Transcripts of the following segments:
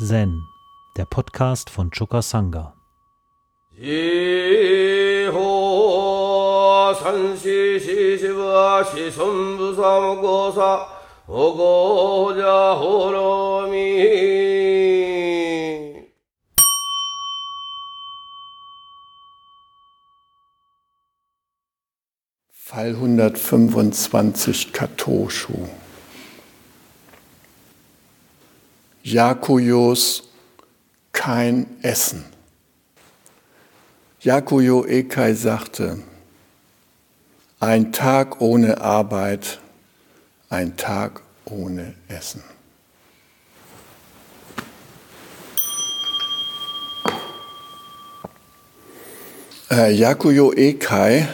Zen, der Podcast von Choka Sangha. Fall 125 Katoshu. Jakujos kein Essen. Jakujo Ekai sagte, ein Tag ohne Arbeit, ein Tag ohne Essen. Äh, Jakujo Ekai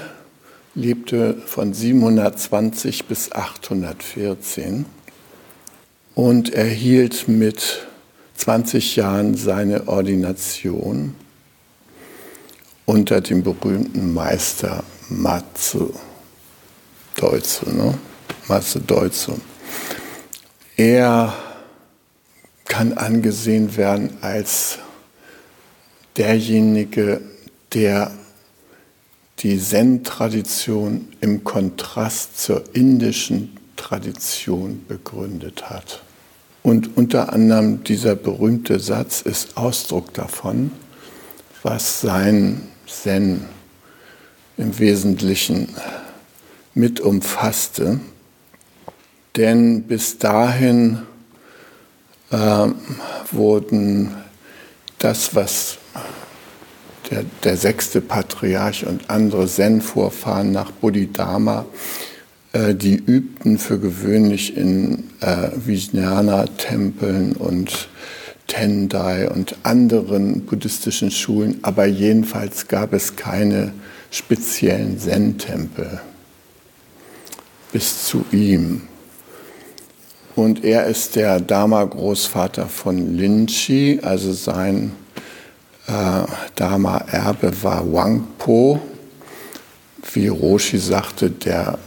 lebte von 720 bis 814 und erhielt mit 20 Jahren seine Ordination unter dem berühmten Meister Matsu Deutzu. Ne? Matsu Deutzu. Er kann angesehen werden als derjenige, der die Zen-Tradition im Kontrast zur indischen Tradition begründet hat. Und unter anderem dieser berühmte Satz ist Ausdruck davon, was sein Zen im Wesentlichen mit umfasste. Denn bis dahin äh, wurden das, was der, der, sechste Patriarch und andere Zen-Vorfahren nach Bodhidharma die übten für gewöhnlich in äh, Vijnana-Tempeln und Tendai und anderen buddhistischen Schulen, aber jedenfalls gab es keine speziellen Zen-Tempel bis zu ihm. Und er ist der Dharma-Großvater von Linchi, also sein äh, Dharma-Erbe war Wangpo. Wie Roshi sagte, der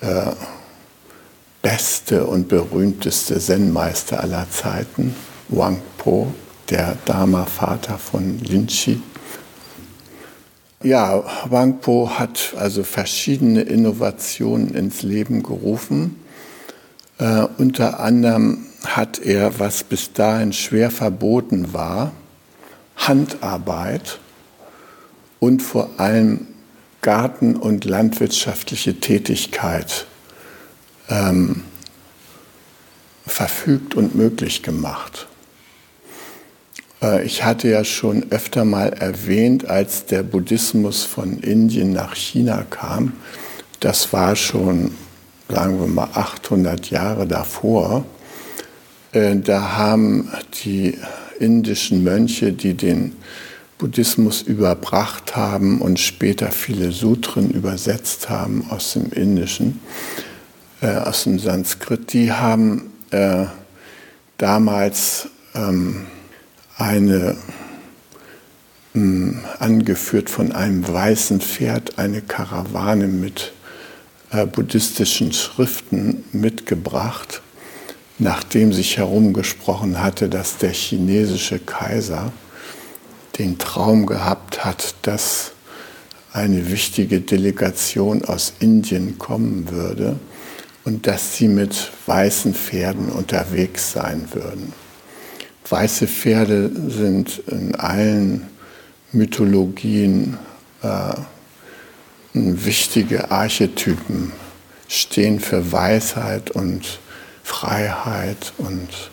äh, beste und berühmteste Zen-Meister aller Zeiten, Wangpo, der Dharma-Vater von Linchi. Ja, Wangpo hat also verschiedene Innovationen ins Leben gerufen. Äh, unter anderem hat er, was bis dahin schwer verboten war, Handarbeit und vor allem Garten- und landwirtschaftliche Tätigkeit ähm, verfügt und möglich gemacht. Äh, ich hatte ja schon öfter mal erwähnt, als der Buddhismus von Indien nach China kam, das war schon, sagen wir mal, 800 Jahre davor, äh, da haben die indischen Mönche, die den Buddhismus überbracht haben und später viele Sutren übersetzt haben aus dem Indischen, äh, aus dem Sanskrit, die haben äh, damals ähm, eine, mh, hm, angeführt von einem weißen Pferd, eine Karawane mit äh, buddhistischen Schriften mitgebracht, nachdem sich herumgesprochen hatte, dass der chinesische Kaiser den Traum gehabt hat, dass eine wichtige Delegation aus Indien kommen würde und dass sie mit weißen Pferden unterwegs sein würden. Weiße Pferde sind in allen Mythologien äh, wichtige Archetypen, stehen für Weisheit und Freiheit und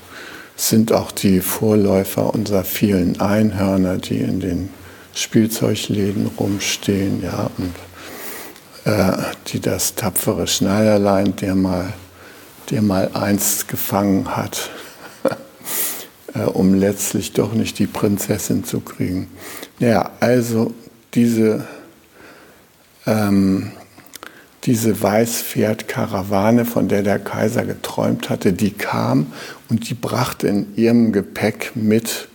sind auch die Vorläufer unserer vielen Einhörner, die in den Spielzeugläden rumstehen, ja, und äh, die das tapfere Schneiderlein, der mal, der mal einst gefangen hat, äh, um letztlich doch nicht die Prinzessin zu kriegen. Ja, also diese ähm, diese Weißpferd-Karawane, von der der Kaiser geträumt hatte, die kam und die brachte in ihrem Gepäck mit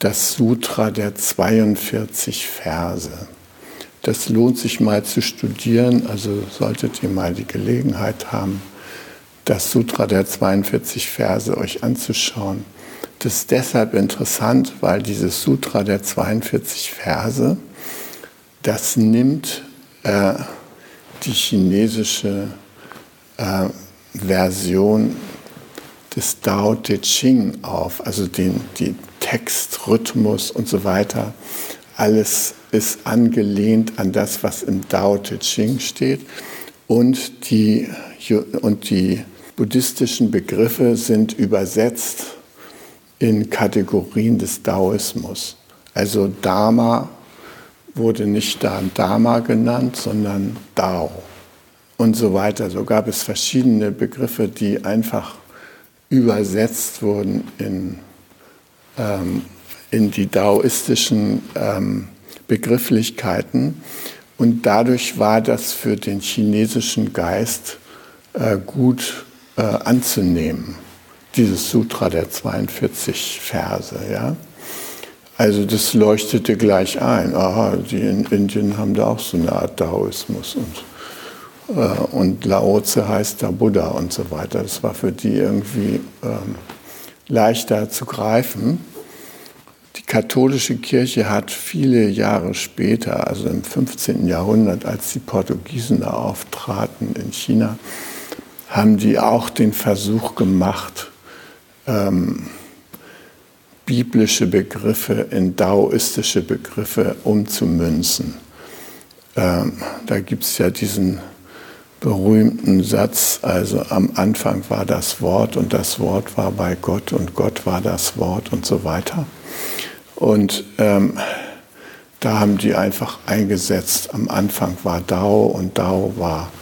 das Sutra der 42 Verse. Das lohnt sich mal zu studieren, also solltet ihr mal die Gelegenheit haben, das Sutra der 42 Verse euch anzuschauen. Das ist deshalb interessant, weil dieses Sutra der 42 Verse, das nimmt äh, die chinesische äh, Version des Tao Te Ching auf, also den die Text, Rhythmus und so weiter. Alles ist angelehnt an das, was im Tao Te Ching steht. Und die, und die buddhistischen Begriffe sind übersetzt in Kategorien des Daoismus. Also Dharma wurde nicht Dharma genannt, sondern Dao und so weiter. So gab es verschiedene Begriffe, die einfach übersetzt wurden in, ähm, in die daoistischen ähm, Begrifflichkeiten. Und dadurch war das für den chinesischen Geist äh, gut äh, anzunehmen, dieses Sutra der 42 Verse. Ja? Also das leuchtete gleich ein. Aha, die in Indien haben da auch so eine Art Daoismus. Und äh, und Laoze heißt da Buddha und so weiter. Das war für die irgendwie ähm, leichter zu greifen. Die katholische Kirche hat viele Jahre später, also im 15. Jahrhundert, als die Portugiesen da auftraten in China, haben die auch den Versuch gemacht, ähm, biblische Begriffe in daoistische Begriffe umzumünzen. Ähm, da gibt es ja diesen berühmten Satz, also am Anfang war das Wort und das Wort war bei Gott und Gott war das Wort und so weiter. Und ähm, da haben die einfach eingesetzt, am Anfang war Dao und Dao war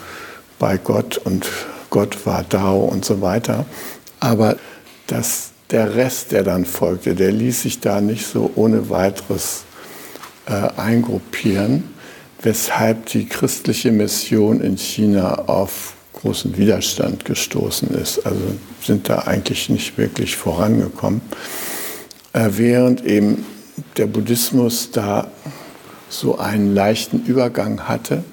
bei Gott und Gott war Dao und so weiter. Aber das, der Rest, der dann folgte, der ließ sich da nicht so ohne weiteres äh, eingruppieren weshalb die christliche Mission in China auf großen Widerstand gestoßen ist. Also sind da eigentlich nicht wirklich vorangekommen. Äh, während eben der Buddhismus da so einen leichten Übergang hatte.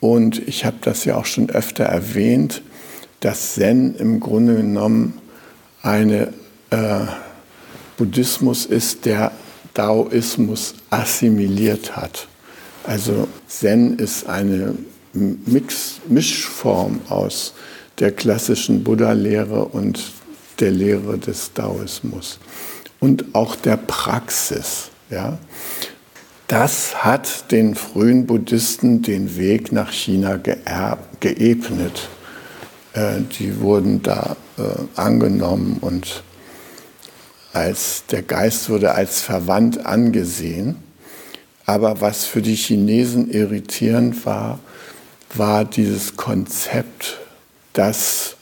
Und ich habe das ja auch schon öfter erwähnt, dass Zen im Grunde genommen eine äh, Buddhismus ist, der Daoismus assimiliert hat. Also Zen ist eine Mix, Mischform aus der klassischen Buddha-Lehre und der Lehre des Daoismus und auch der Praxis. Ja. Das hat den frühen Buddhisten den Weg nach China geebnet. Äh, die wurden da äh, angenommen und als, der Geist wurde als verwandt angesehen. Aber was für die Chinesen irritierend war, war dieses Konzept, dass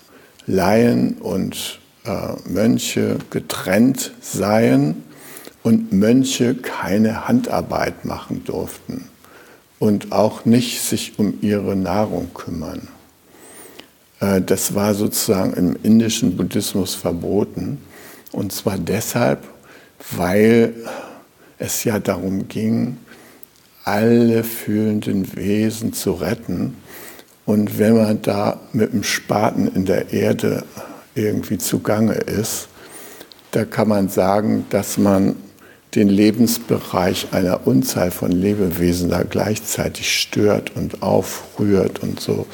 Laien und äh, Mönche getrennt seien und Mönche keine Handarbeit machen durften und auch nicht sich um ihre Nahrung kümmern. Äh, das war sozusagen im indischen Buddhismus verboten. Und zwar deshalb, weil es ja darum ging, alle fühlenden Wesen zu retten. Und wenn man da mit dem Spaten in der Erde irgendwie zugange ist, da kann man sagen, dass man den Lebensbereich einer Unzahl von Lebewesen da gleichzeitig stört und aufrührt und so.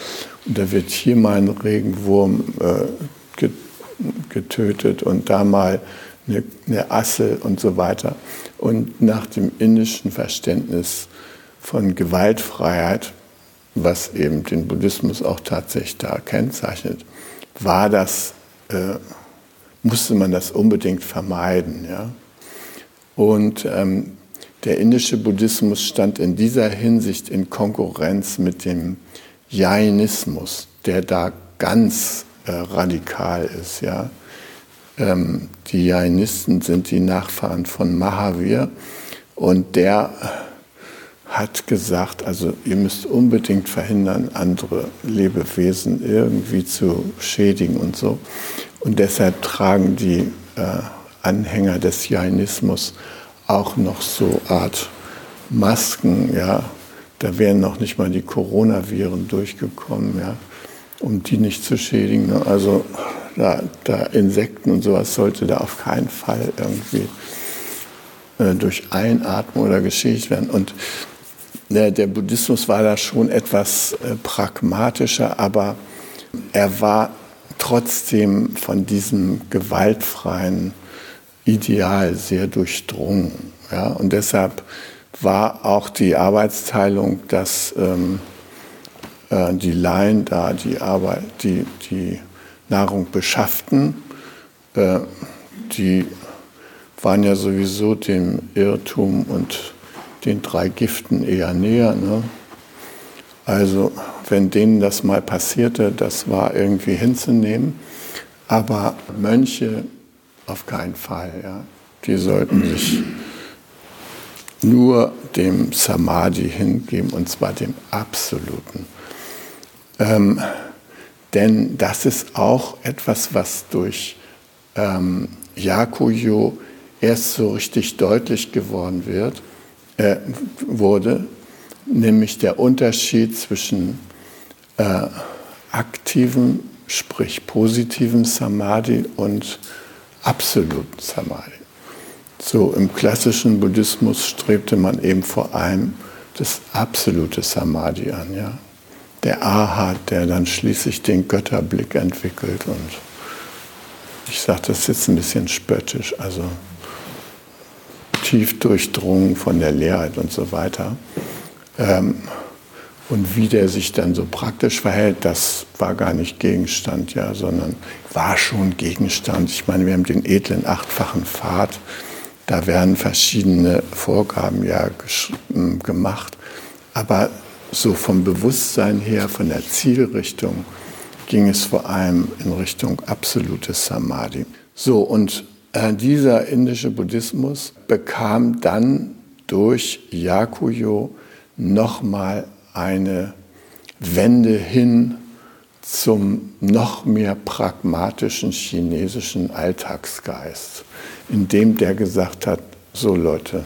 Und da wird hier mal ein Regenwurm äh, getötet und da mal eine, eine Assel und so weiter. Und nach dem indischen Verständnis von Gewaltfreiheit, was eben den Buddhismus auch tatsächlich da kennzeichnet, war das, äh, musste man das unbedingt vermeiden. Ja? Und ähm, der indische Buddhismus stand in dieser Hinsicht in Konkurrenz mit dem Jainismus, der da ganz äh, radikal ist. Ja? Ähm, die Jainisten sind die Nachfahren von Mahavir und der hat gesagt, also ihr müsst unbedingt verhindern, andere Lebewesen irgendwie zu schädigen und so. Und deshalb tragen die äh, Anhänger des Jainismus auch noch so Art Masken, ja. Da wären noch nicht mal die Coronaviren durchgekommen, ja, um die nicht zu schädigen. Ne? Also da, da Insekten und sowas sollte da auf keinen Fall irgendwie äh, durch Einatmen oder geschädigt werden. Und der, der, Buddhismus war da schon etwas äh, pragmatischer, aber er war trotzdem von diesem gewaltfreien Ideal sehr durchdrungen. Ja? Und deshalb war auch die Arbeitsteilung, dass ähm, äh, die Laien da die Arbeit, die, die Nahrung beschafften, äh, die waren ja sowieso dem Irrtum und den drei Giften eher näher. Ne? Also wenn denen das mal passierte, das war irgendwie hinzunehmen. Aber Mönche auf keinen Fall. Ja? Die sollten sich nur dem Samadhi hingeben, und zwar dem absoluten. Ähm, denn das ist auch etwas, was durch ähm, Yakuyo erst so richtig deutlich geworden wird, äh, wurde, nämlich der Unterschied zwischen äh, aktivem, sprich positivem Samadhi und absoluten Samadhi. So im klassischen Buddhismus strebte man eben vor allem das absolute Samadhi an, ja. Der Arhat, der dann schließlich den Götterblick entwickelt und ich sage das jetzt ein bisschen spöttisch, also tief durchdrungen von der Leerheit und so weiter. Ähm, und wie der sich dann so praktisch verhält, das war gar nicht Gegenstand, ja, sondern war schon Gegenstand. Ich meine, wir haben den edlen achtfachen Pfad, da werden verschiedene Vorgaben ja gemacht, aber so vom Bewusstsein her, von der Zielrichtung, ging es vor allem in Richtung absolutes Samadhi. So, und äh, dieser indische Buddhismus bekam dann durch Yakuyo nochmal eine Wende hin zum noch mehr pragmatischen chinesischen Alltagsgeist, in dem der gesagt hat, so Leute,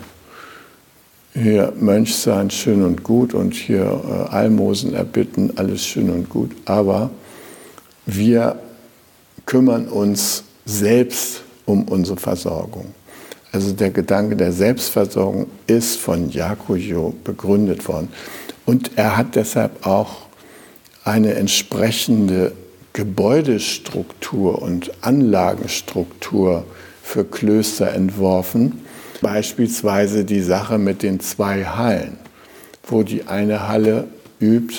hier Mönch sein schön und gut und hier äh, Almosen erbitten, alles schön und gut, aber wir kümmern uns selbst um unsere Versorgung. Also der Gedanke der Selbstversorgung ist von Yakuyo begründet worden. Und er hat deshalb auch eine entsprechende Gebäudestruktur und Anlagenstruktur für Klöster entworfen. Beispielsweise die Sache mit den zwei Hallen, wo die eine Halle übt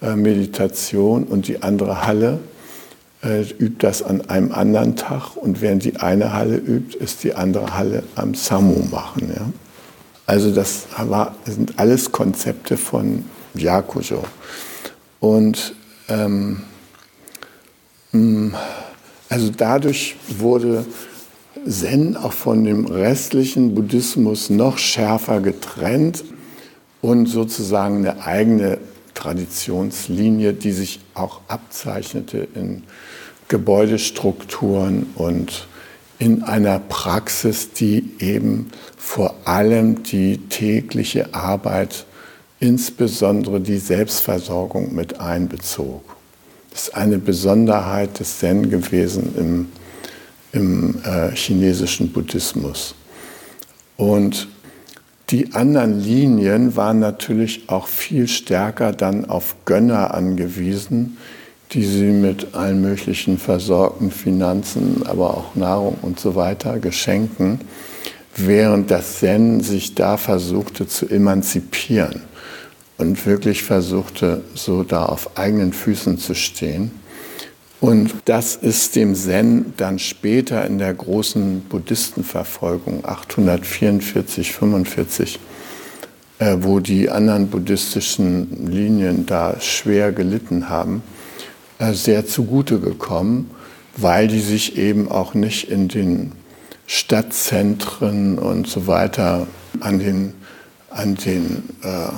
äh, Meditation und die andere Halle äh, übt das an einem anderen Tag und während die eine Halle übt, ist die andere Halle am Samu machen. Ja? Also das war, sind alles Konzepte von Yakujo. Und ähm, mm, also dadurch wurde Zen auch von dem restlichen Buddhismus noch schärfer getrennt und sozusagen eine eigene Traditionslinie, die sich auch abzeichnete in Gebäudestrukturen und in einer Praxis, die eben vor allem die tägliche Arbeit, insbesondere die Selbstversorgung mit einbezog. Das ist eine Besonderheit des Zen gewesen im, im äh, chinesischen Buddhismus. Und die anderen Linien waren natürlich auch viel stärker dann auf Gönner angewiesen, die sie mit allen möglichen versorgten Finanzen, aber auch Nahrung und so weiter, Geschenken, während das Zen sich da versuchte zu emanzipieren und wirklich versuchte, so da auf eigenen Füßen zu stehen. Und das ist dem Zen dann später in der großen Buddhistenverfolgung 844, 45, äh, wo die anderen buddhistischen Linien da schwer gelitten haben, äh, sehr zugute gekommen, weil die sich eben auch nicht in den Stadtzentren und so weiter an den, an den äh,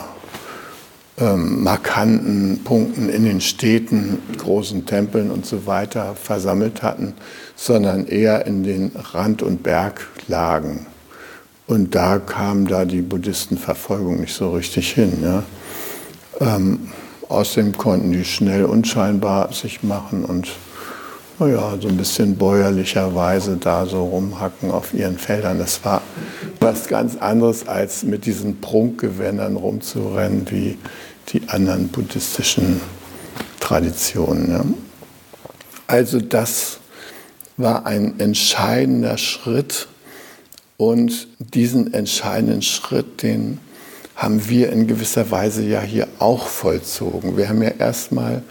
ähm, markanten Punkten in den Städten, großen Tempeln und so weiter versammelt hatten, sondern eher in den Rand- und Berglagen. Und da kam da die Buddhistenverfolgung nicht so richtig hin. Ja. Ähm, Außerdem konnten die schnell unscheinbar sich machen und naja, so ein bisschen bäuerlicherweise da so rumhacken auf ihren Feldern. Das war was ganz anderes, als mit diesen Prunkgewändern rumzurennen wie die anderen buddhistischen Traditionen. Ja. Also das war ein entscheidender Schritt und diesen entscheidenden Schritt, den haben wir in gewisser Weise ja hier auch vollzogen. Wir haben ja erstmal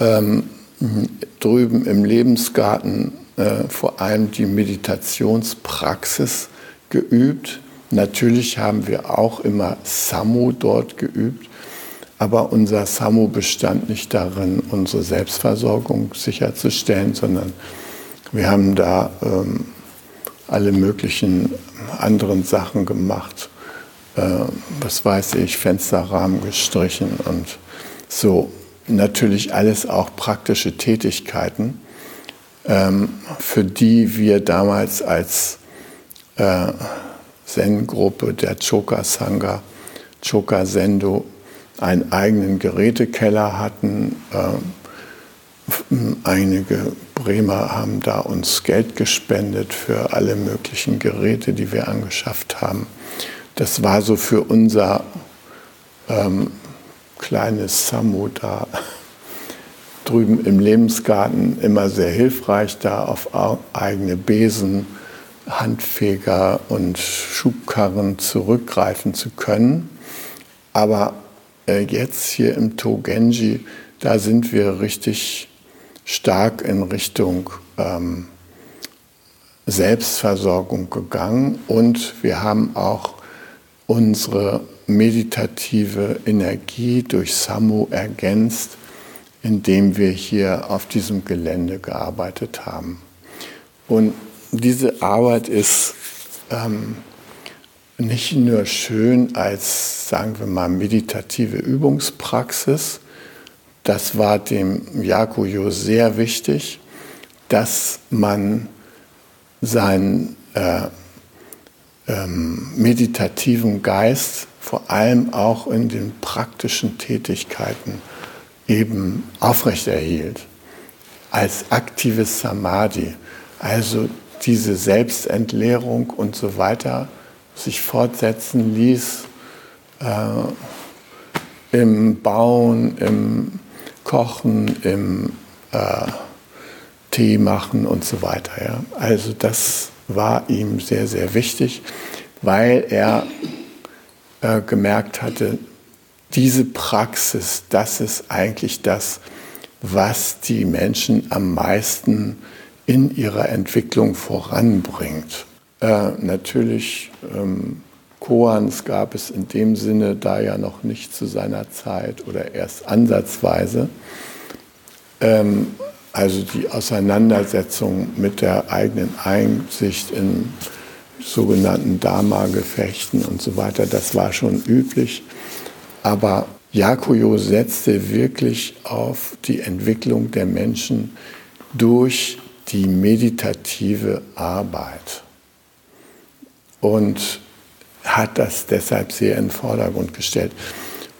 ähm, drüben im Lebensgarten äh, vor allem die Meditationspraxis geübt. Natürlich haben wir auch immer Samu dort geübt, aber unser Samu bestand nicht darin, unsere Selbstversorgung sicherzustellen, sondern wir haben da ähm, alle möglichen anderen Sachen gemacht. Äh, was weiß ich, Fensterrahmen gestrichen und so natürlich alles auch praktische Tätigkeiten, ähm, für die wir damals als äh, Zen-Gruppe der Choka Sangha, Choka Sendo, einen eigenen Gerätekeller hatten. Äh, einige Bremer haben da uns Geld gespendet für alle möglichen Geräte, die wir angeschafft haben. Das war so für unser ähm, kleines Samu da drüben im Lebensgarten immer sehr hilfreich, da auf eigene Besen, Handfeger und Schubkarren zurückgreifen zu können. Aber äh, jetzt hier im Togenji, da sind wir richtig stark in Richtung ähm, Selbstversorgung gegangen und wir haben auch unsere meditative Energie durch Samu ergänzt, indem wir hier auf diesem Gelände gearbeitet haben. Und diese Arbeit ist ähm, nicht nur schön als, sagen wir mal, meditative Übungspraxis, das war dem Yakuyo sehr wichtig, dass man seinen äh, ähm, meditativen Geist vor allem auch in den praktischen Tätigkeiten eben aufrechterhielt. Als aktives Samadhi, also diese Selbstentleerung und so weiter sich fortsetzen ließ äh, im Bauen, im Kochen, im äh, Tee machen und so weiter. Ja. Also das war ihm sehr, sehr wichtig, weil er äh, gemerkt hatte, diese Praxis, das ist eigentlich das, was die Menschen am meisten in ihrer Entwicklung voranbringt. Äh, natürlich, ähm, Koans gab es in dem Sinne da ja noch nicht zu seiner Zeit oder erst ansatzweise. Ähm, also die Auseinandersetzung mit der eigenen Einsicht in sogenannten Dharma-Gefechten und so weiter, das war schon üblich. Aber Yakuyo setzte wirklich auf die Entwicklung der Menschen durch die meditative Arbeit und hat das deshalb sehr in den Vordergrund gestellt.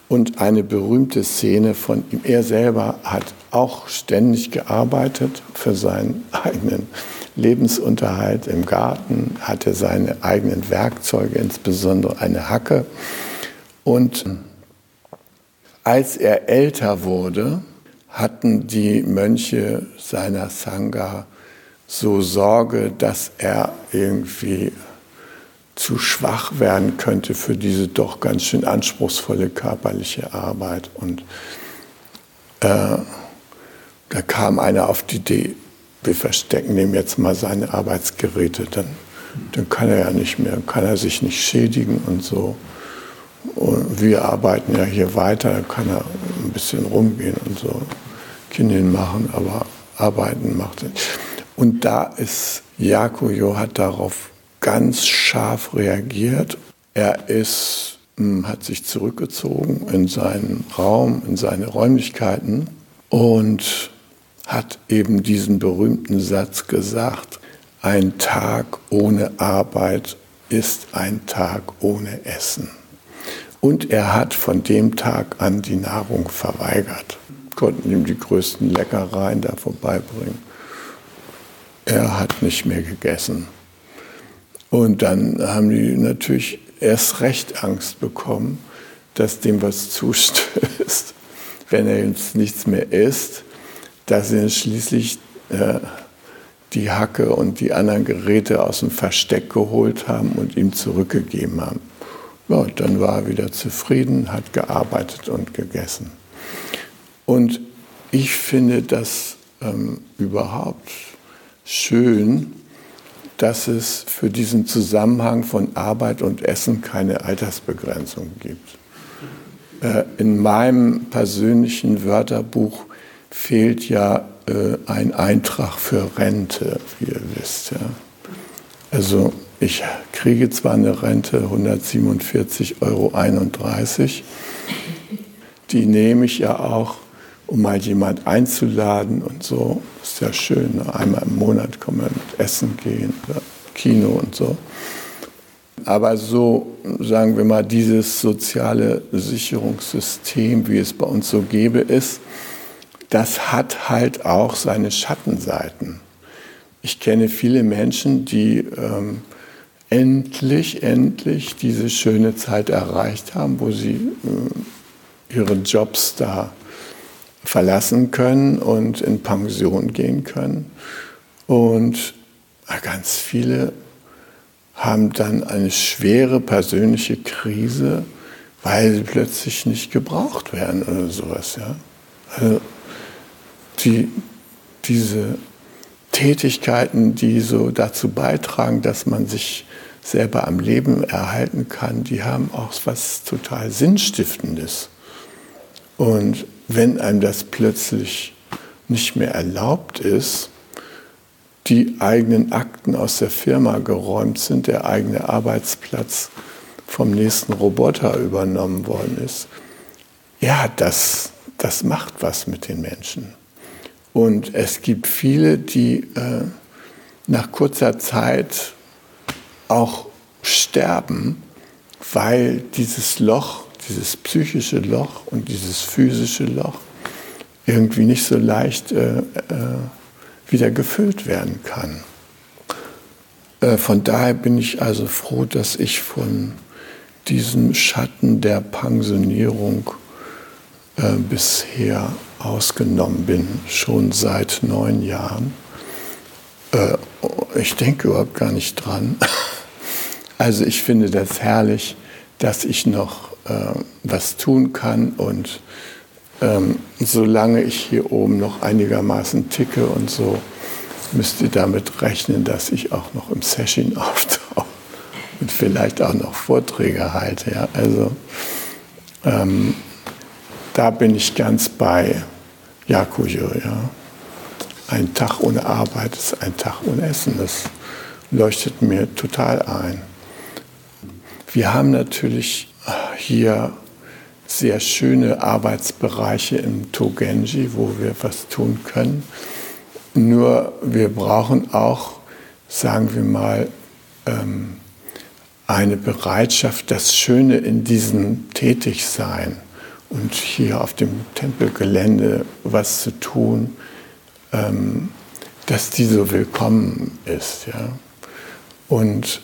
Und eine berühmte Szene von ihm, er selber hat auch ständig gearbeitet für seinen eigenen Lebensunterhalt im Garten, hatte seine eigenen Werkzeuge, insbesondere eine Hacke. Und als er älter wurde, hatten die Mönche seiner Sangha so Sorge, dass er irgendwie zu schwach werden könnte für diese doch ganz schön anspruchsvolle körperliche Arbeit. Und äh, da kam einer auf die Idee, wir verstecken ihm jetzt mal seine Arbeitsgeräte, dann, dann kann er ja nicht mehr, kann er sich nicht schädigen und so. Und wir arbeiten ja hier weiter, dann kann er ein bisschen rumgehen und so Kindeln machen, aber arbeiten macht er. Und da ist Jakojo hat darauf ganz scharf reagiert. Er ist, hm, hat sich zurückgezogen in seinen Raum, in seine Räumlichkeiten und hat eben diesen berühmten Satz gesagt, ein Tag ohne Arbeit ist ein Tag ohne Essen. Und er hat von dem Tag an die Nahrung verweigert. Konnten ihm die größten Leckereien da vorbeibringen. er hat nicht mehr gegessen. Und dann haben die natürlich erst recht Angst bekommen, dass dem was zustößt, wenn er jetzt nichts mehr isst, dass sie schließlich äh, die Hacke und die anderen Geräte aus dem Versteck geholt haben und ihm zurückgegeben haben. Ja, dann war er wieder zufrieden, hat gearbeitet und gegessen. Und ich finde das ähm, überhaupt schön, dass es für diesen Zusammenhang von Arbeit und Essen keine Altersbegrenzung gibt. Äh, in meinem persönlichen Wörterbuch fehlt ja äh, ein Eintrag für Rente, wie ihr wisst. Also ich kriege zwar eine Rente 147,31 Euro, die nehme ich ja auch, um mal jemand einzuladen und so. Ist ja schön. Ne? Einmal im Monat kann man mit Essen gehen, oder Kino und so. Aber so, sagen wir mal, dieses soziale Sicherungssystem, wie es bei uns so gäbe, ist, das hat halt auch seine Schattenseiten. Ich kenne viele Menschen, die ähm, endlich, endlich diese schöne Zeit erreicht haben, wo sie äh, ihre Jobs da verlassen können und in Pension gehen können. Und ganz viele haben dann eine schwere persönliche Krise, weil sie plötzlich nicht gebraucht werden oder sowas. Ja? Also die, diese Tätigkeiten, die so dazu beitragen, dass man sich selber am Leben erhalten kann, die haben auch was total Sinnstiftendes. Und wenn einem das plötzlich nicht mehr erlaubt ist, die eigenen Akten aus der Firma geräumt sind, der eigene Arbeitsplatz vom nächsten Roboter übernommen worden ist, ja, das, das macht was mit den Menschen. Und es gibt viele, die äh, nach kurzer Zeit auch sterben, weil dieses Loch, dieses psychische Loch und dieses physische Loch irgendwie nicht so leicht äh, äh, wieder gefüllt werden kann. Äh, von daher bin ich also froh, dass ich von diesem Schatten der Pensionierung äh, bisher ausgenommen bin, schon seit neun Jahren. Äh, ich denke überhaupt gar nicht dran. Also ich finde das herrlich, dass ich noch äh, was tun kann und ähm, solange ich hier oben noch einigermaßen ticke und so, müsst ihr damit rechnen, dass ich auch noch im Session auftauche und vielleicht auch noch Vorträge halte. Ja? Also ähm, da bin ich ganz bei Jakujo. Ja. Ein Tag ohne Arbeit ist ein Tag ohne Essen. Das leuchtet mir total ein. Wir haben natürlich hier sehr schöne Arbeitsbereiche im Togenji, wo wir was tun können. Nur wir brauchen auch, sagen wir mal, ähm, eine Bereitschaft, das Schöne in diesem Tätigsein und hier auf dem Tempelgelände was zu tun, ähm, dass die so willkommen ist. Ja? Und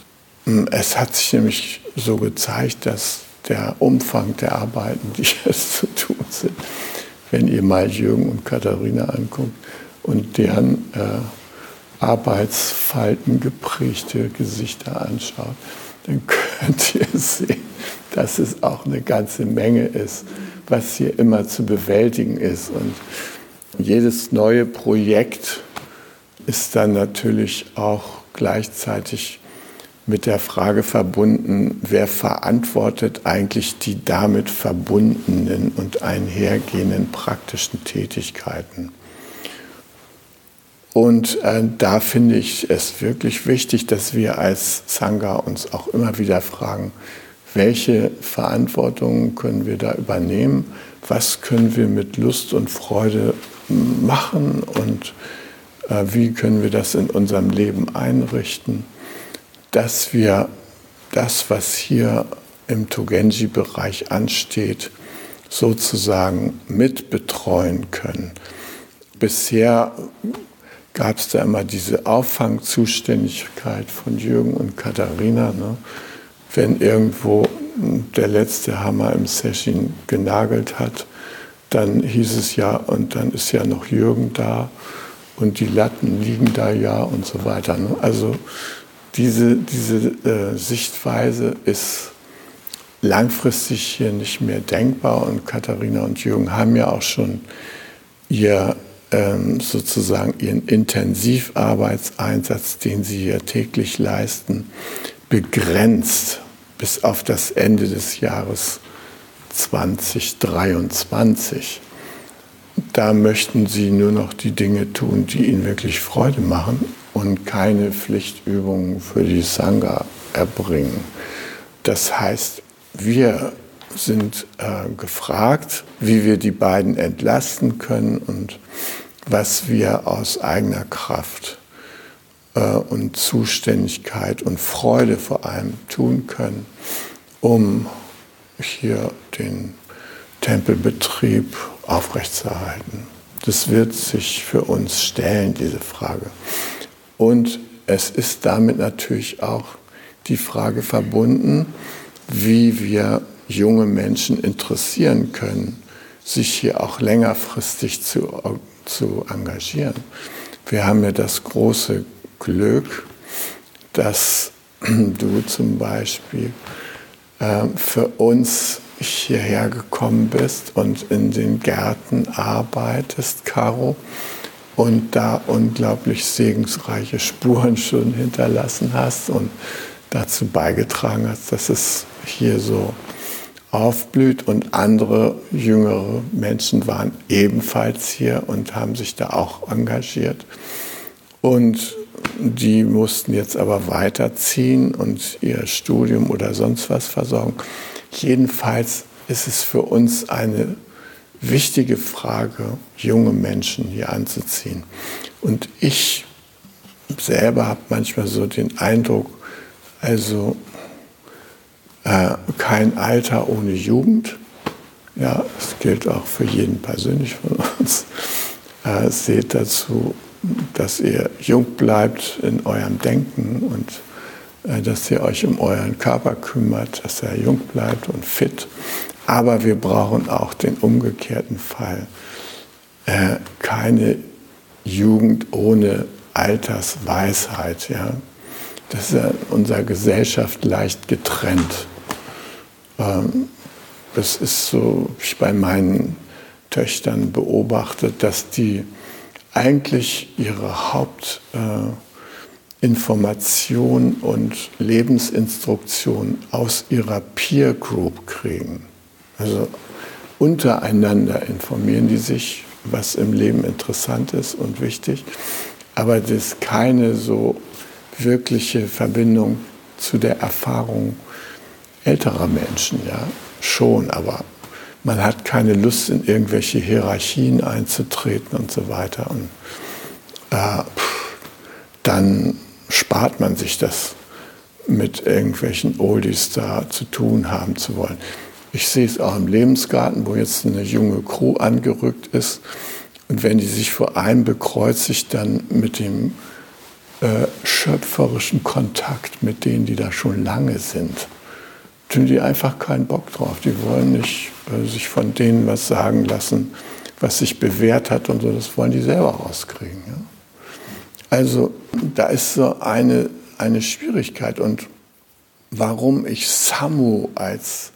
ähm, es hat sich nämlich so gezeigt, dass der Umfang der Arbeiten, die jetzt zu tun sind, wenn ihr mal Jürgen und Katharina anguckt und deren äh, Arbeitsfalten geprägte Gesichter anschaut, dann könnt ihr sehen, dass es auch eine ganze Menge ist, was hier immer zu bewältigen ist. Und jedes neue Projekt ist dann natürlich auch gleichzeitig mit der Frage verbunden, wer verantwortet eigentlich die damit verbundenen und einhergehenden praktischen Tätigkeiten. Und äh, da finde ich es wirklich wichtig, dass wir als Sangha uns auch immer wieder fragen, welche Verantwortung können wir da übernehmen, was können wir mit Lust und Freude machen? Und äh, wie können wir das in unserem Leben einrichten dass wir das, was hier im Togenji-Bereich ansteht, sozusagen mitbetreuen können. Bisher gab es da immer diese Auffangzuständigkeit von Jürgen und Katharina. Ne? Wenn irgendwo der letzte Hammer im Session genagelt hat, dann hieß es ja, und dann ist ja noch Jürgen da und die Latten liegen da ja und so weiter. Ne? Also diese, diese äh, Sichtweise ist langfristig hier nicht mehr denkbar und Katharina und Jürgen haben ja auch schon ihr ähm, sozusagen ihren Intensivarbeitseinsatz, den sie hier täglich leisten, begrenzt bis auf das Ende des Jahres 2023. Da möchten sie nur noch die Dinge tun, die ihnen wirklich Freude machen und keine Pflichtübungen für die Sangha erbringen. Das heißt, wir sind äh, gefragt, wie wir die beiden entlasten können und was wir aus eigener Kraft äh, und Zuständigkeit und Freude vor allem tun können, um hier den Tempelbetrieb aufrechtzuerhalten. Das wird sich für uns stellen, diese Frage. Und es ist damit natürlich auch die Frage verbunden, wie wir junge Menschen interessieren können, sich hier auch längerfristig zu, zu engagieren. Wir haben ja das große Glück, dass du zum Beispiel äh, für uns hierher gekommen bist und in den Gärten arbeitest, Caro, und da unglaublich segensreiche Spuren schon hinterlassen hast und dazu beigetragen hast, dass es hier so aufblüht und andere jüngere Menschen waren ebenfalls hier und haben sich da auch engagiert. Und die mussten jetzt aber weiterziehen und ihr Studium oder sonst was versorgen. Jedenfalls ist es für uns eine wichtige Frage, junge Menschen hier anzuziehen. Und ich selber habe manchmal so den Eindruck, also äh, kein Alter ohne Jugend. Ja, das gilt auch für jeden persönlich von uns. Äh, seht dazu, dass ihr jung bleibt in eurem Denken und äh, dass ihr euch um euren Körper kümmert, dass er jung bleibt und fit. Aber wir brauchen auch den umgekehrten Fall. Äh, keine Jugend ohne Altersweisheit. Ja? Das ist ja in unserer Gesellschaft leicht getrennt. Ähm, das ist so, ich bei meinen Töchtern beobachtet, dass die eigentlich ihre Hauptinformation äh, und Lebensinstruktion aus ihrer Peer Group kriegen. Also untereinander informieren die sich, was im Leben interessant ist und wichtig, aber das ist keine so wirkliche Verbindung zu der Erfahrung älterer Menschen, ja, schon, aber man hat keine Lust, in irgendwelche Hierarchien einzutreten und so weiter. Und äh, dann spart man sich das, mit irgendwelchen Oldies da zu tun haben zu wollen. Ich sehe es auch im Lebensgarten, wo jetzt eine junge Crew angerückt ist. Und wenn die sich vor allem bekreuzigt, dann mit dem äh, schöpferischen Kontakt mit denen, die da schon lange sind haben die einfach keinen Bock drauf. Die wollen nicht äh, sich von denen was sagen lassen, was sich bewährt hat und so. Das wollen die selber rauskriegen. Ja? Also da ist so eine, eine Schwierigkeit. Und warum ich Samu als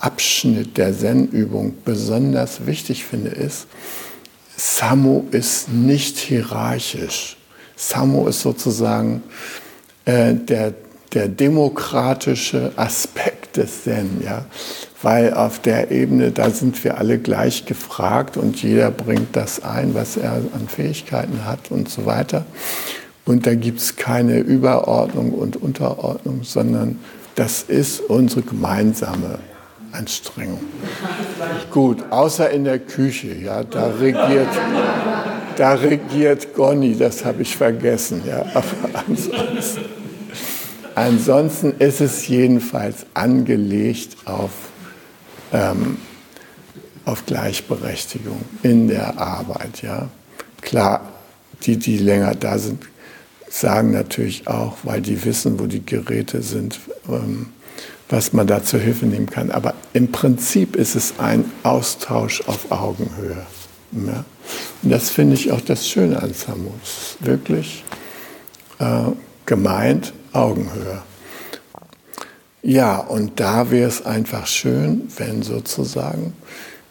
Abschnitt der Zen-Übung besonders wichtig finde, ist, Samu ist nicht hierarchisch. Samu ist sozusagen äh, der der demokratische Aspekt des Zen, ja, weil auf der Ebene, da sind wir alle gleich gefragt und jeder bringt das ein, was er an Fähigkeiten hat und so weiter. Und da gibt es keine Überordnung und Unterordnung, sondern das ist unsere gemeinsame Anstrengung. Gut, außer in der Küche, ja, da regiert, da regiert Gonni, das habe ich vergessen, ja, aber ansonsten. Ansonsten ist es jedenfalls angelegt auf, ähm, auf Gleichberechtigung in der Arbeit. Ja? Klar die, die länger da sind, sagen natürlich auch, weil die wissen, wo die Geräte sind, ähm, was man da zur Hilfe nehmen kann. Aber im Prinzip ist es ein Austausch auf Augenhöhe. Ja? Und das finde ich auch das Schöne an Samu. Es ist wirklich äh, gemeint Augenhöhe. Ja, und da wäre es einfach schön, wenn sozusagen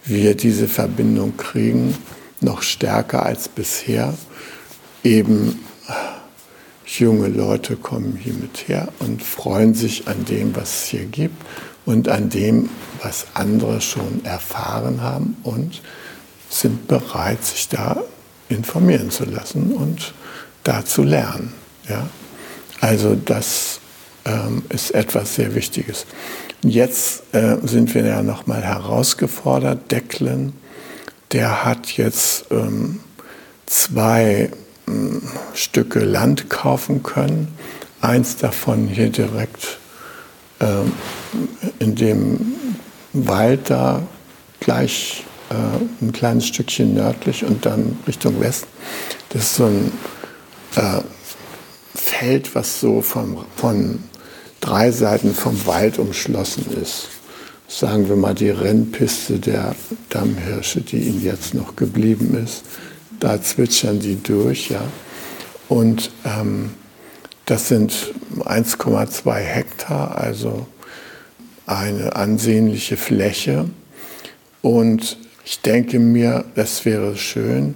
wir diese Verbindung kriegen, noch stärker als bisher. Eben junge Leute kommen hier mit her und freuen sich an dem, was es hier gibt und an dem, was andere schon erfahren haben und sind bereit, sich da informieren zu lassen und da zu lernen. Ja? Also das ähm, ist etwas sehr Wichtiges. Jetzt äh, sind wir ja nochmal herausgefordert. Declan, der hat jetzt ähm, zwei Stücke Land kaufen können. Eins davon hier direkt ähm, in dem Wald da gleich äh, ein kleines Stückchen nördlich und dann Richtung Westen. Das ist so ein äh, Feld, was so vom, von drei Seiten vom Wald umschlossen ist. Sagen wir mal die Rennpiste der Dammhirsche, die ihnen jetzt noch geblieben ist. Da zwitschern die durch, ja. Und ähm, das sind 1,2 Hektar, also eine ansehnliche Fläche. Und ich denke mir, es wäre schön,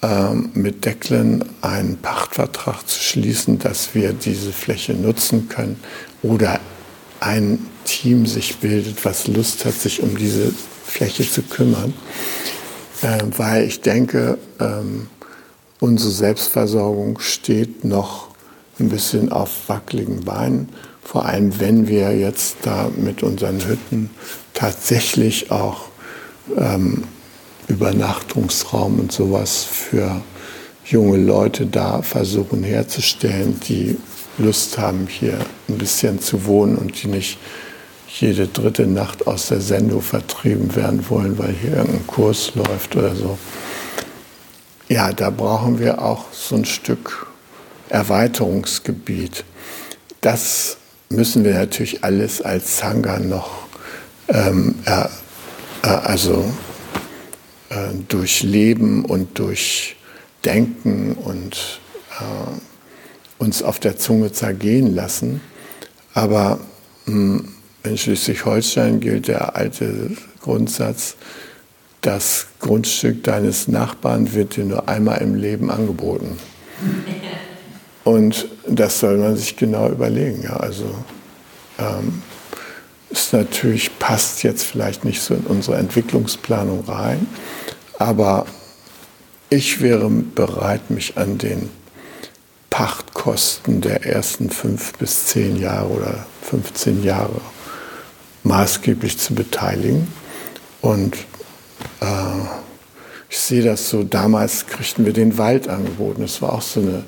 ähm, mit Declan einen Pachtvertrag zu schließen, dass wir diese Fläche nutzen können oder ein Team sich bildet, was Lust hat, sich um diese Fläche zu kümmern. Äh, weil ich denke, ähm, unsere Selbstversorgung steht noch ein bisschen auf wackeligen Beinen. Vor allem, wenn wir jetzt da mit unseren Hütten tatsächlich auch ähm, Übernachtungsraum und sowas für junge Leute da versuchen herzustellen, die Lust haben, hier ein bisschen zu wohnen und die nicht jede dritte Nacht aus der Sendung vertrieben werden wollen, weil hier irgendein Kurs läuft oder so. Ja, da brauchen wir auch so ein Stück Erweiterungsgebiet. Das müssen wir natürlich alles als Sangha noch ähm, äh, äh, also äh, durchleben und durchdenken und äh, uns auf der Zunge zergehen lassen. Aber mh, hm, in Schleswig-Holstein gilt der alte Grundsatz, das Grundstück deines Nachbarn wird dir nur einmal im Leben angeboten. Und das soll man sich genau überlegen. Ja. Also ähm, ist natürlich, passt jetzt vielleicht nicht so in unsere Entwicklungsplanung rein, aber ich wäre bereit, mich an den Pachtkosten der ersten fünf bis zehn Jahre oder 15 Jahre maßgeblich zu beteiligen. Und äh, ich sehe das so, damals kriegten wir den Wald angeboten. Das war auch so eine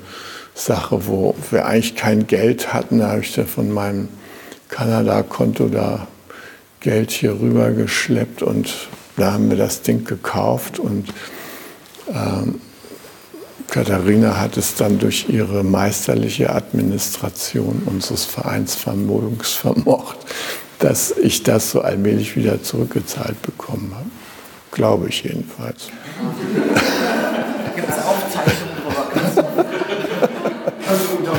Sache, wo wir eigentlich kein Geld hatten. Da habe ich da von meinem Kanada-Konto da Geld hier rüber geschleppt und da haben wir das Ding gekauft und ähm, Katharina hat es dann durch ihre meisterliche Administration unseres Vereinsvermögens vermocht, dass ich das so allmählich wieder zurückgezahlt bekommen habe. Glaube ich jedenfalls. Gibt es Aufzeichnungen darüber? Kannst du unterm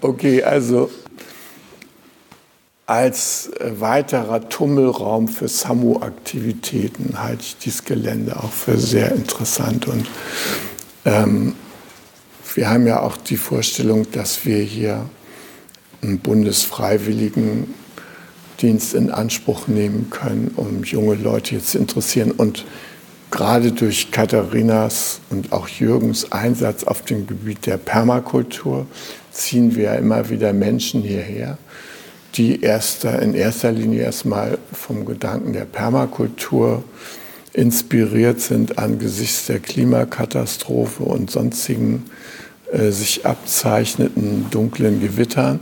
Okay, also als weiterer Tummelraum für Samu-Aktivitäten halte ich dieses Gelände auch für sehr interessant. Und ähm, wir haben ja auch die Vorstellung, dass wir hier einen Bundesfreiwilligendienst in Anspruch nehmen können, um junge Leute jetzt zu interessieren. Und gerade durch Katharinas und auch Jürgens Einsatz auf dem Gebiet der Permakultur ziehen wir immer wieder Menschen hierher, die erster, in erster Linie erstmal vom Gedanken der Permakultur inspiriert sind angesichts der Klimakatastrophe und sonstigen äh, sich abzeichneten dunklen Gewittern,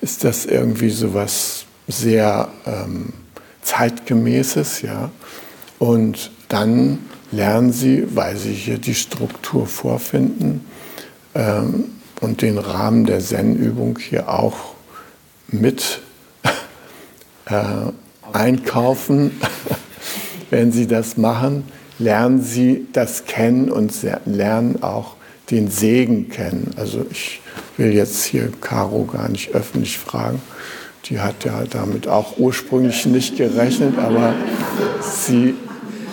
ist das irgendwie so was sehr ähm, zeitgemäßes, ja. Und dann lernen sie, weil sie hier die Struktur vorfinden ähm, und den Rahmen der Zen-Übung hier auch mit äh, einkaufen, wenn sie das machen, lernen sie das kennen und lernen auch den Segen kennen. Also ich will jetzt hier Caro gar nicht öffentlich fragen. Die hat ja damit auch ursprünglich nicht gerechnet, aber sie,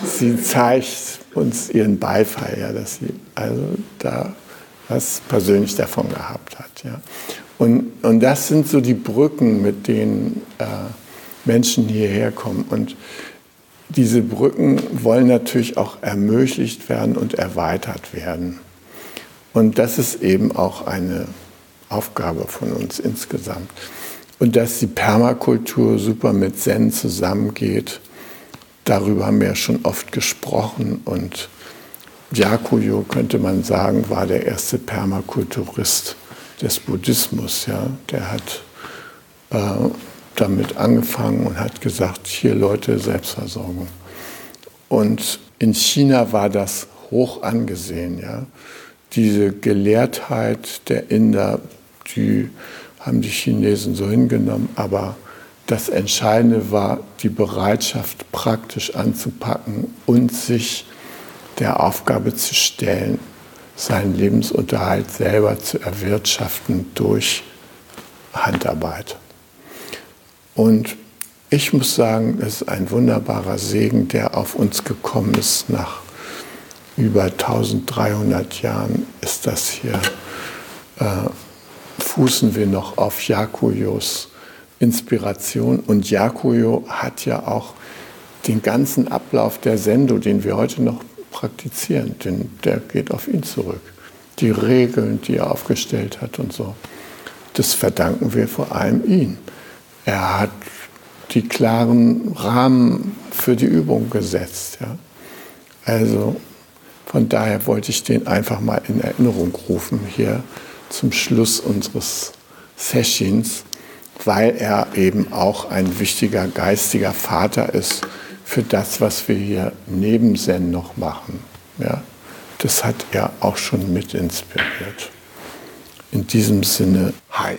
sie zeigt uns ihren Beifall, ja, dass sie also da was persönlich davon gehabt hat. Ja. Und, und das sind so die Brücken, mit denen äh, Menschen hierher kommen. Und diese Brücken wollen natürlich auch ermöglicht werden und erweitert werden. Und das ist eben auch eine Aufgabe von uns insgesamt. Und dass die Permakultur super mit Zen zusammengeht, darüber haben wir ja schon oft gesprochen. Und Byakuyo, könnte man sagen, war der erste Permakulturist des Buddhismus. Ja. Der hat äh, damit angefangen und hat gesagt, hier Leute, Selbstversorgung. Und in China war das hoch angesehen. Ja. Diese Gelehrtheit der Inder, die haben die Chinesen so hingenommen, aber das Entscheidende war die Bereitschaft, praktisch anzupacken und sich der Aufgabe zu stellen, seinen Lebensunterhalt selber zu erwirtschaften durch Handarbeit. Und ich muss sagen, es ist ein wunderbarer Segen, der auf uns gekommen ist. Nach über 1300 Jahren ist das hier, äh, fußen wir noch auf Jakuyos Inspiration. Und Jakuyo hat ja auch den ganzen Ablauf der Sendo, den wir heute noch praktizieren, denn der geht auf ihn zurück. Die Regeln, die er aufgestellt hat und so. Das verdanken wir vor allem ihm. Er hat die klaren Rahmen für die Übung gesetzt. Ja. Also von daher wollte ich den einfach mal in Erinnerung rufen hier zum Schluss unseres Sessions, weil er eben auch ein wichtiger geistiger Vater ist für das, was wir hier neben Zen noch machen. Ja. Das hat er auch schon mit inspiriert. In diesem Sinne, hi.